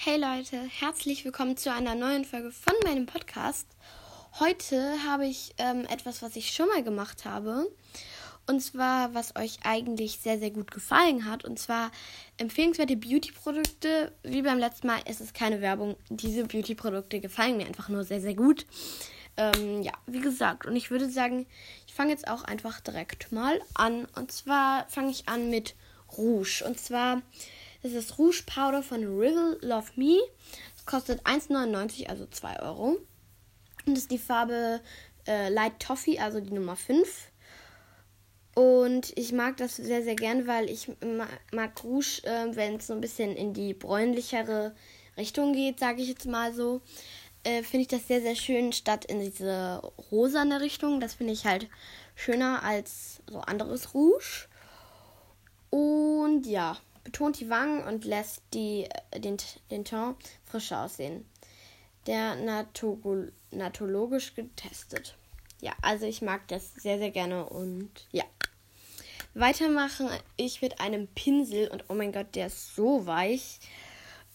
Hey Leute, herzlich willkommen zu einer neuen Folge von meinem Podcast. Heute habe ich ähm, etwas, was ich schon mal gemacht habe. Und zwar, was euch eigentlich sehr, sehr gut gefallen hat. Und zwar empfehlenswerte Beauty-Produkte. Wie beim letzten Mal ist es keine Werbung. Diese Beauty-Produkte gefallen mir einfach nur sehr, sehr gut. Ähm, ja, wie gesagt. Und ich würde sagen, ich fange jetzt auch einfach direkt mal an. Und zwar fange ich an mit Rouge. Und zwar das ist Rouge Powder von Rivel Love Me. Das kostet 1,99, also 2 Euro. Und das ist die Farbe äh, Light Toffee, also die Nummer 5. Und ich mag das sehr, sehr gern, weil ich mag Rouge, äh, wenn es so ein bisschen in die bräunlichere Richtung geht, sage ich jetzt mal so. Äh, finde ich das sehr, sehr schön, statt in diese rosane Richtung. Das finde ich halt schöner als so anderes Rouge. Und ja, betont die Wangen und lässt die, äh, den, den Ton frischer aussehen. Der natologisch getestet. Ja, also ich mag das sehr, sehr gerne und ja. Weitermachen ich mit einem Pinsel und oh mein Gott, der ist so weich.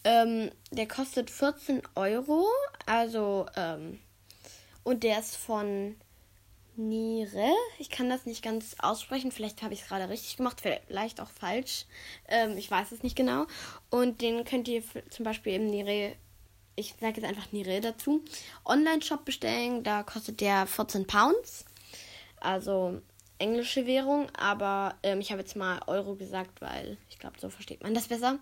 Ähm, der kostet 14 Euro, also ähm, und der ist von Nire. Ich kann das nicht ganz aussprechen. Vielleicht habe ich es gerade richtig gemacht, vielleicht auch falsch. Ähm, ich weiß es nicht genau. Und den könnt ihr zum Beispiel im Nire, ich sage jetzt einfach Nire dazu, Online-Shop bestellen. Da kostet der 14 Pounds. Also englische Währung. Aber ähm, ich habe jetzt mal Euro gesagt, weil ich glaube, so versteht man das besser.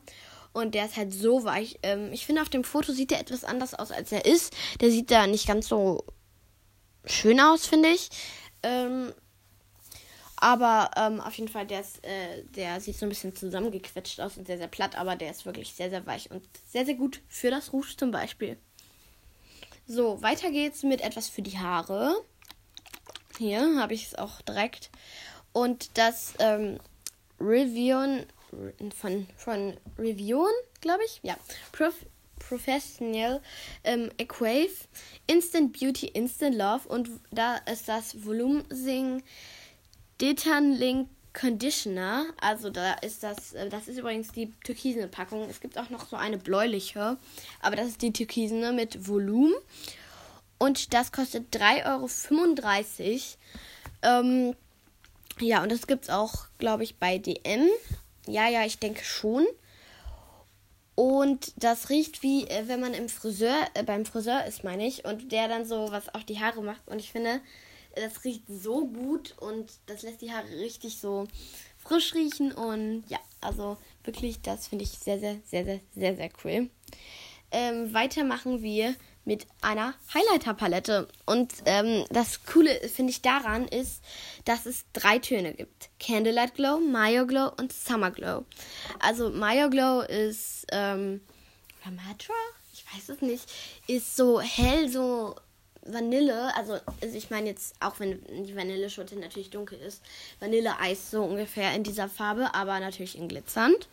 Und der ist halt so weich. Ähm, ich finde, auf dem Foto sieht er etwas anders aus, als er ist. Der sieht da nicht ganz so schön aus, finde ich. Ähm, aber ähm, auf jeden Fall, der, ist, äh, der sieht so ein bisschen zusammengequetscht aus und sehr, sehr platt, aber der ist wirklich sehr, sehr weich und sehr, sehr gut für das Rouge zum Beispiel. So, weiter geht's mit etwas für die Haare. Hier habe ich es auch direkt. Und das ähm, Revion von, von Revion, glaube ich. Ja. Prof Professional ähm, Equave, Instant Beauty, Instant Love und da ist das Volumensing Detanlink Conditioner. Also da ist das, äh, das ist übrigens die türkisene Packung. Es gibt auch noch so eine bläuliche, aber das ist die türkisene mit Volumen. Und das kostet 3,35 Euro. Ähm, ja, und das gibt es auch, glaube ich, bei DM. Ja, ja, ich denke schon. Und das riecht wie, äh, wenn man im Friseur, äh, beim Friseur ist, meine ich, und der dann so was auf die Haare macht. Und ich finde, das riecht so gut und das lässt die Haare richtig so frisch riechen. Und ja, also wirklich, das finde ich sehr, sehr, sehr, sehr, sehr, sehr cool. Ähm, weiter machen wir mit einer Highlighter-Palette. Und ähm, das Coole, finde ich, daran ist, dass es drei Töne gibt. Candlelight Glow, Mayo Glow und Summer Glow. Also Mayo Glow ist, ähm, Ramatra? Ich weiß es nicht. Ist so hell, so Vanille, also, also ich meine jetzt, auch wenn die Vanilleschote natürlich dunkel ist, Vanilleeis so ungefähr in dieser Farbe, aber natürlich in glitzernd.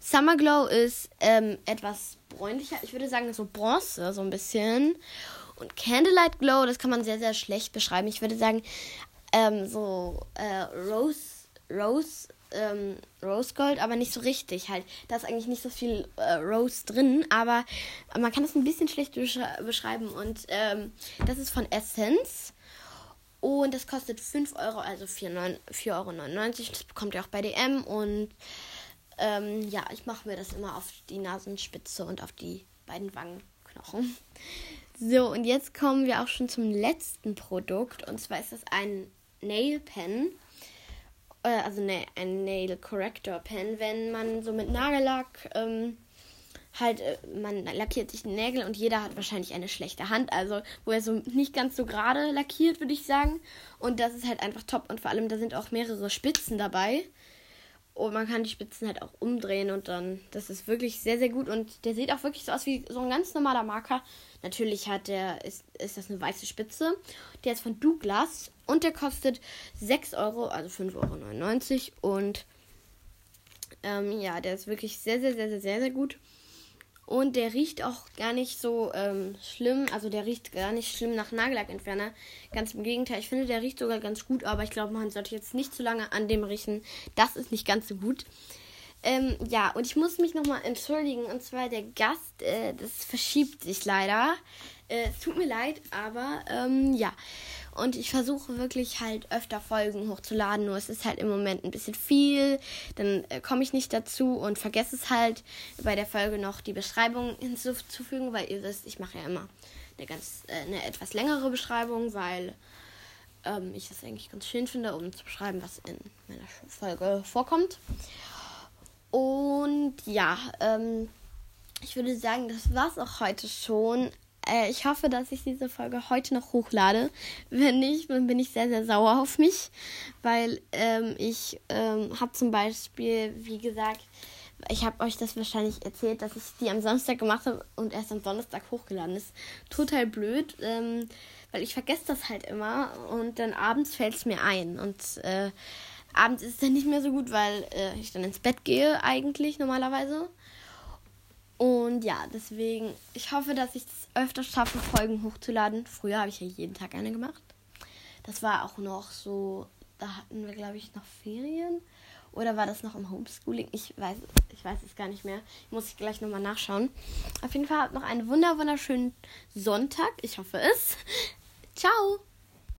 Summer Glow ist ähm, etwas bräunlicher, ich würde sagen so Bronze, so ein bisschen. Und Candlelight Glow, das kann man sehr, sehr schlecht beschreiben. Ich würde sagen, ähm, so äh, Rose, Rose ähm, Rose Gold, aber nicht so richtig halt. Da ist eigentlich nicht so viel äh, Rose drin, aber man kann es ein bisschen schlecht beschreiben. Und ähm, das ist von Essence. Und das kostet 5 Euro, also 4,99 Euro. Das bekommt ihr auch bei DM. Und ähm, ja, ich mache mir das immer auf die Nasenspitze und auf die beiden Wangenknochen. So, und jetzt kommen wir auch schon zum letzten Produkt. Und zwar ist das ein Nail Pen äh, also ne, ein Nail Corrector Pen, wenn man so mit Nagellack ähm, halt, äh, man lackiert sich die Nägel und jeder hat wahrscheinlich eine schlechte Hand, also wo er so nicht ganz so gerade lackiert, würde ich sagen. Und das ist halt einfach top und vor allem da sind auch mehrere Spitzen dabei. Und man kann die Spitzen halt auch umdrehen und dann, das ist wirklich sehr, sehr gut. Und der sieht auch wirklich so aus wie so ein ganz normaler Marker. Natürlich hat der, ist, ist das eine weiße Spitze. Der ist von Douglas und der kostet 6 Euro, also 5,99 Euro. Und ähm, ja, der ist wirklich sehr, sehr, sehr, sehr, sehr, sehr gut. Und der riecht auch gar nicht so ähm, schlimm. Also der riecht gar nicht schlimm nach Nagellackentferner. Ganz im Gegenteil. Ich finde, der riecht sogar ganz gut. Aber ich glaube, man sollte jetzt nicht zu lange an dem riechen. Das ist nicht ganz so gut. Ähm, ja, und ich muss mich nochmal entschuldigen. Und zwar der Gast, äh, das verschiebt sich leider. Äh, es tut mir leid, aber ähm, ja. Und ich versuche wirklich halt öfter Folgen hochzuladen. Nur es ist halt im Moment ein bisschen viel. Dann äh, komme ich nicht dazu und vergesse es halt bei der Folge noch die Beschreibung hinzuzufügen, weil ihr wisst, ich mache ja immer eine ganz äh, eine etwas längere Beschreibung, weil ähm, ich das eigentlich ganz schön finde, um zu beschreiben, was in meiner Folge vorkommt. Und ja, ähm, ich würde sagen, das war's auch heute schon. Äh, ich hoffe, dass ich diese Folge heute noch hochlade. Wenn nicht, dann bin ich sehr, sehr sauer auf mich, weil ähm, ich ähm, habe zum Beispiel, wie gesagt, ich habe euch das wahrscheinlich erzählt, dass ich die am Samstag gemacht habe und erst am Donnerstag hochgeladen ist. Total blöd, ähm, weil ich vergesse das halt immer und dann abends fällt es mir ein. Und äh, abends ist es dann nicht mehr so gut, weil äh, ich dann ins Bett gehe eigentlich normalerweise. Und ja, deswegen, ich hoffe, dass ich es öfter schaffe, Folgen hochzuladen. Früher habe ich ja jeden Tag eine gemacht. Das war auch noch so, da hatten wir, glaube ich, noch Ferien. Oder war das noch im Homeschooling? Ich weiß, ich weiß es gar nicht mehr. Muss ich gleich nochmal nachschauen. Auf jeden Fall habt noch einen wunder wunderschönen Sonntag. Ich hoffe es. Ciao.